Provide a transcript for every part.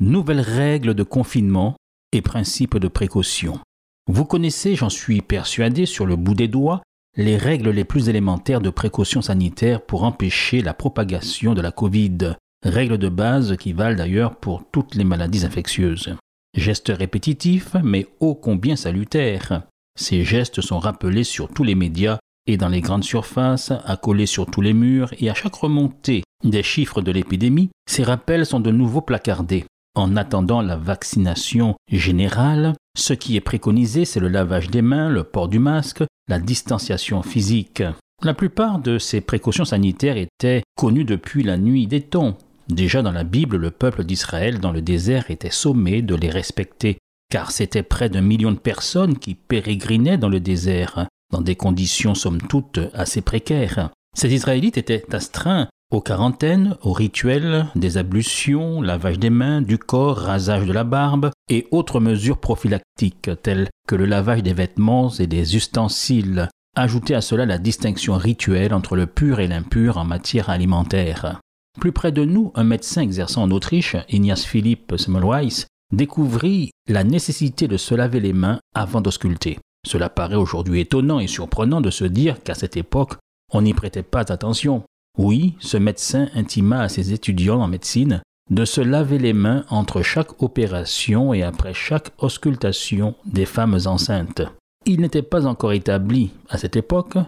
Nouvelles règles de confinement et principes de précaution. Vous connaissez, j'en suis persuadé, sur le bout des doigts, les règles les plus élémentaires de précaution sanitaire pour empêcher la propagation de la Covid. Règles de base qui valent d'ailleurs pour toutes les maladies infectieuses. Gestes répétitifs, mais ô combien salutaires. Ces gestes sont rappelés sur tous les médias et dans les grandes surfaces, accolés sur tous les murs, et à chaque remontée des chiffres de l'épidémie, ces rappels sont de nouveau placardés. En attendant la vaccination générale, ce qui est préconisé, c'est le lavage des mains, le port du masque, la distanciation physique. La plupart de ces précautions sanitaires étaient connues depuis la nuit des temps. Déjà dans la Bible, le peuple d'Israël dans le désert était sommé de les respecter, car c'était près d'un million de personnes qui pérégrinaient dans le désert, dans des conditions somme toute assez précaires. Ces Israélites étaient astreints aux quarantaines, aux rituels, des ablutions, lavage des mains, du corps, rasage de la barbe et autres mesures prophylactiques telles que le lavage des vêtements et des ustensiles. Ajoutez à cela la distinction rituelle entre le pur et l'impur en matière alimentaire. Plus près de nous, un médecin exerçant en Autriche, Ignace Philippe Semmelweis, découvrit la nécessité de se laver les mains avant d'ausculter. Cela paraît aujourd'hui étonnant et surprenant de se dire qu'à cette époque, on n'y prêtait pas attention. Oui, ce médecin intima à ses étudiants en médecine de se laver les mains entre chaque opération et après chaque auscultation des femmes enceintes. Il n'était pas encore établi, à cette époque,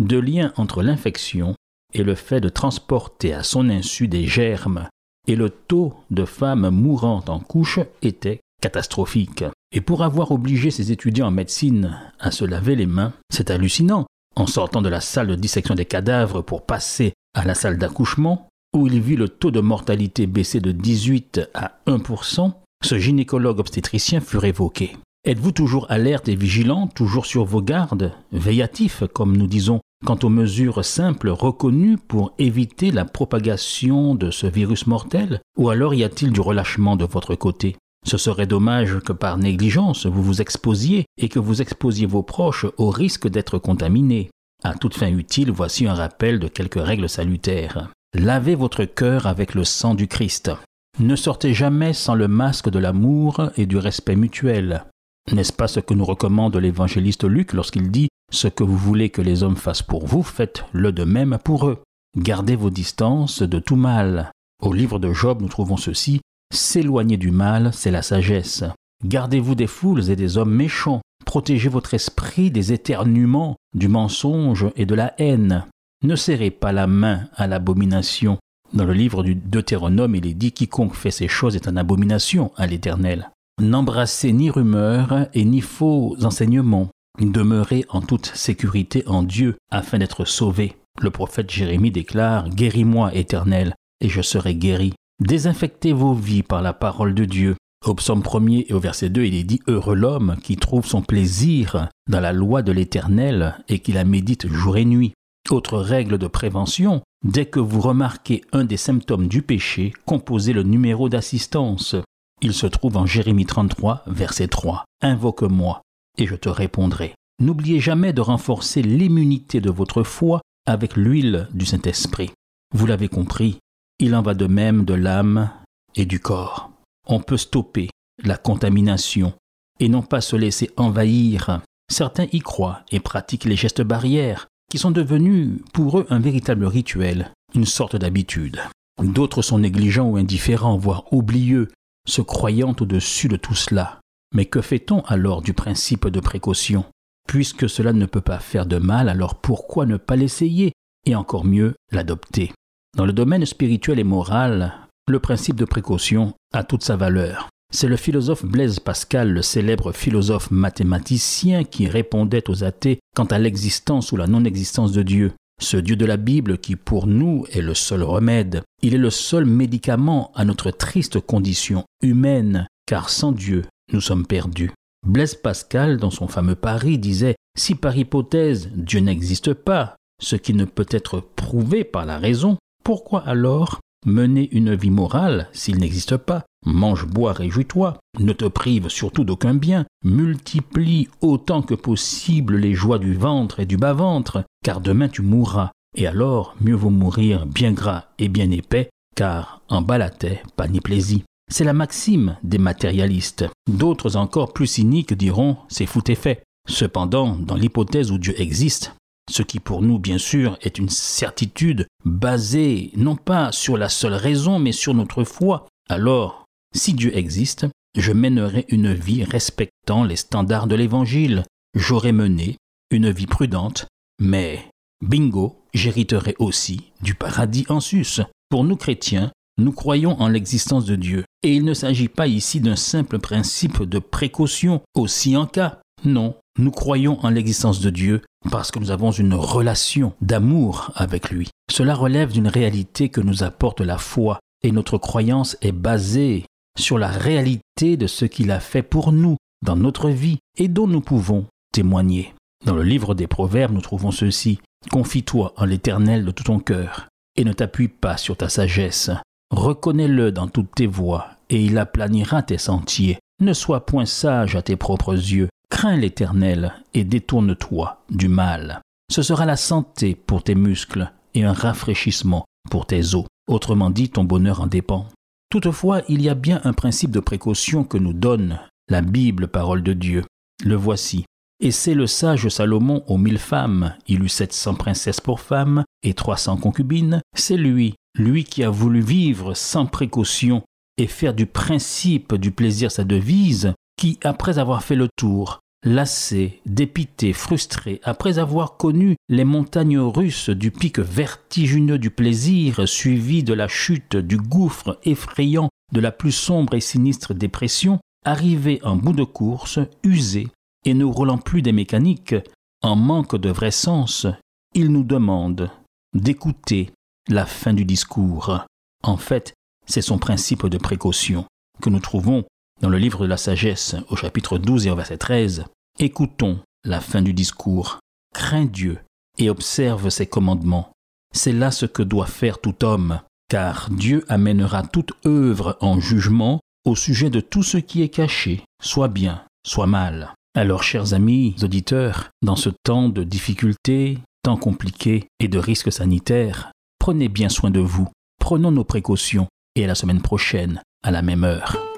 de lien entre l'infection et le fait de transporter à son insu des germes, et le taux de femmes mourantes en couche était catastrophique. Et pour avoir obligé ses étudiants en médecine à se laver les mains, c'est hallucinant. En sortant de la salle de dissection des cadavres pour passer à la salle d'accouchement, où il vit le taux de mortalité baisser de 18 à 1%, ce gynécologue obstétricien fut révoqué. Êtes-vous toujours alerte et vigilant, toujours sur vos gardes, veillatif, comme nous disons, quant aux mesures simples reconnues pour éviter la propagation de ce virus mortel Ou alors y a-t-il du relâchement de votre côté? Ce serait dommage que par négligence vous vous exposiez et que vous exposiez vos proches au risque d'être contaminés. À toute fin utile, voici un rappel de quelques règles salutaires. Lavez votre cœur avec le sang du Christ. Ne sortez jamais sans le masque de l'amour et du respect mutuel. N'est-ce pas ce que nous recommande l'évangéliste Luc lorsqu'il dit Ce que vous voulez que les hommes fassent pour vous, faites-le de même pour eux. Gardez vos distances de tout mal. Au livre de Job, nous trouvons ceci S'éloigner du mal, c'est la sagesse. Gardez-vous des foules et des hommes méchants. Protégez votre esprit des éternuements, du mensonge et de la haine. Ne serrez pas la main à l'abomination. Dans le livre du Deutéronome, il est dit Quiconque fait ces choses est une abomination à l'Éternel. N'embrassez ni rumeurs et ni faux enseignements. Demeurez en toute sécurité en Dieu afin d'être sauvés. Le prophète Jérémie déclare Guéris-moi, Éternel, et je serai guéri. Désinfectez vos vies par la parole de Dieu. Au psaume 1er et au verset 2, il est dit Heureux l'homme qui trouve son plaisir dans la loi de l'Éternel et qui la médite jour et nuit. Autre règle de prévention, dès que vous remarquez un des symptômes du péché, composez le numéro d'assistance. Il se trouve en Jérémie 33, verset 3. Invoque-moi, et je te répondrai. N'oubliez jamais de renforcer l'immunité de votre foi avec l'huile du Saint-Esprit. Vous l'avez compris, il en va de même de l'âme et du corps. Peut stopper la contamination et non pas se laisser envahir. Certains y croient et pratiquent les gestes barrières qui sont devenus pour eux un véritable rituel, une sorte d'habitude. D'autres sont négligents ou indifférents, voire oublieux se croyant au-dessus de tout cela. Mais que fait-on alors du principe de précaution? Puisque cela ne peut pas faire de mal, alors pourquoi ne pas l'essayer et encore mieux l'adopter? Dans le domaine spirituel et moral, le principe de précaution a toute sa valeur. C'est le philosophe Blaise Pascal, le célèbre philosophe mathématicien, qui répondait aux athées quant à l'existence ou la non-existence de Dieu. ce Dieu de la Bible qui pour nous est le seul remède, il est le seul médicament à notre triste condition humaine, car sans Dieu, nous sommes perdus. Blaise Pascal, dans son fameux Paris, disait Si par hypothèse Dieu n'existe pas, ce qui ne peut être prouvé par la raison, pourquoi alors mener une vie morale s'il n'existe pas Mange, bois, réjouis-toi, ne te prive surtout d'aucun bien, multiplie autant que possible les joies du ventre et du bas-ventre, car demain tu mourras, et alors mieux vaut mourir bien gras et bien épais, car en bas la terre, pas ni plaisir. C'est la maxime des matérialistes. D'autres encore plus cyniques diront c'est fout et fait. Cependant, dans l'hypothèse où Dieu existe, ce qui pour nous bien sûr est une certitude basée non pas sur la seule raison mais sur notre foi, alors si Dieu existe, je mènerai une vie respectant les standards de l'Évangile. J'aurai mené une vie prudente, mais bingo, j'hériterai aussi du paradis en sus. Pour nous chrétiens, nous croyons en l'existence de Dieu, et il ne s'agit pas ici d'un simple principe de précaution, aussi en cas. Non, nous croyons en l'existence de Dieu parce que nous avons une relation d'amour avec lui. Cela relève d'une réalité que nous apporte la foi, et notre croyance est basée sur la réalité de ce qu'il a fait pour nous dans notre vie et dont nous pouvons témoigner. Dans le livre des Proverbes, nous trouvons ceci. Confie-toi en l'Éternel de tout ton cœur, et ne t'appuie pas sur ta sagesse. Reconnais-le dans toutes tes voies, et il aplanira tes sentiers. Ne sois point sage à tes propres yeux. Crains l'Éternel, et détourne-toi du mal. Ce sera la santé pour tes muscles, et un rafraîchissement pour tes os. Autrement dit, ton bonheur en dépend. Toutefois, il y a bien un principe de précaution que nous donne la Bible, parole de Dieu. Le voici. Et c'est le sage Salomon aux mille femmes. Il eut sept cents princesses pour femmes et trois cents concubines. C'est lui, lui qui a voulu vivre sans précaution et faire du principe du plaisir sa devise, qui, après avoir fait le tour, lassé, dépité, frustré, après avoir connu les montagnes russes du pic vertigineux du plaisir, suivi de la chute du gouffre effrayant de la plus sombre et sinistre dépression, arrivé en bout de course, usé, et ne roulant plus des mécaniques, en manque de vrai sens, il nous demande d'écouter la fin du discours. En fait, c'est son principe de précaution que nous trouvons dans le livre de la sagesse, au chapitre 12 et au verset 13, écoutons la fin du discours. Crains Dieu et observe ses commandements. C'est là ce que doit faire tout homme, car Dieu amènera toute œuvre en jugement au sujet de tout ce qui est caché, soit bien, soit mal. Alors, chers amis auditeurs, dans ce temps de difficultés, temps compliqués et de risques sanitaires, prenez bien soin de vous, prenons nos précautions, et à la semaine prochaine, à la même heure.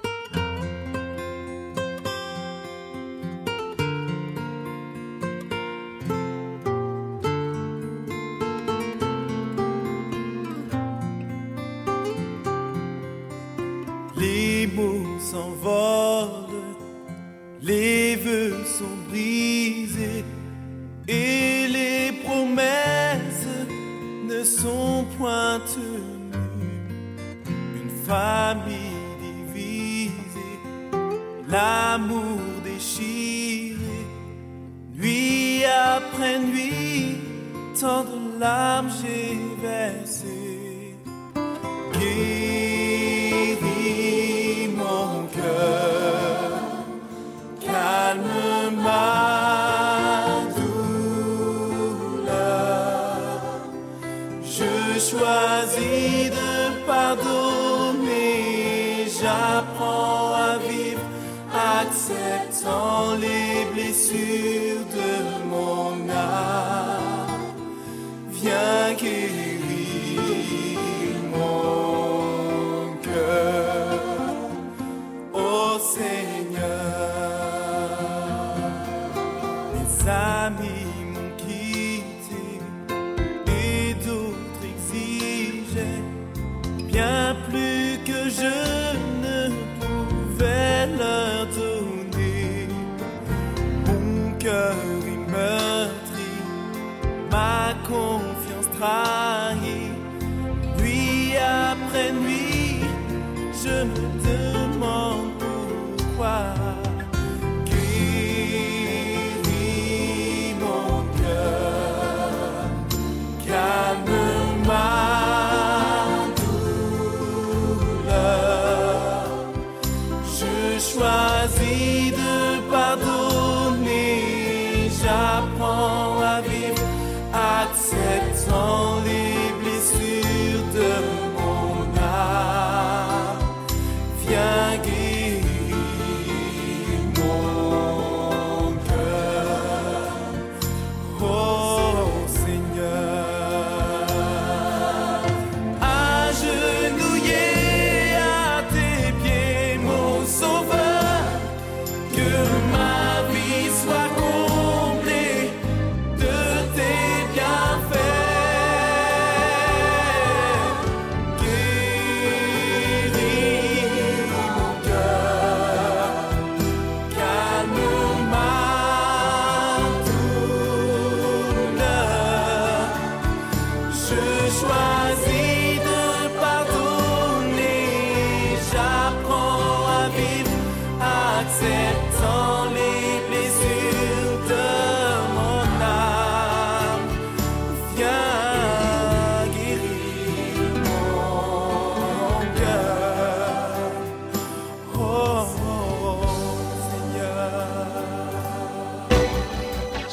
Sont point. Une famille divisée, l'amour déchiré, nuit après nuit, tant de larmes j'ai versé. rien je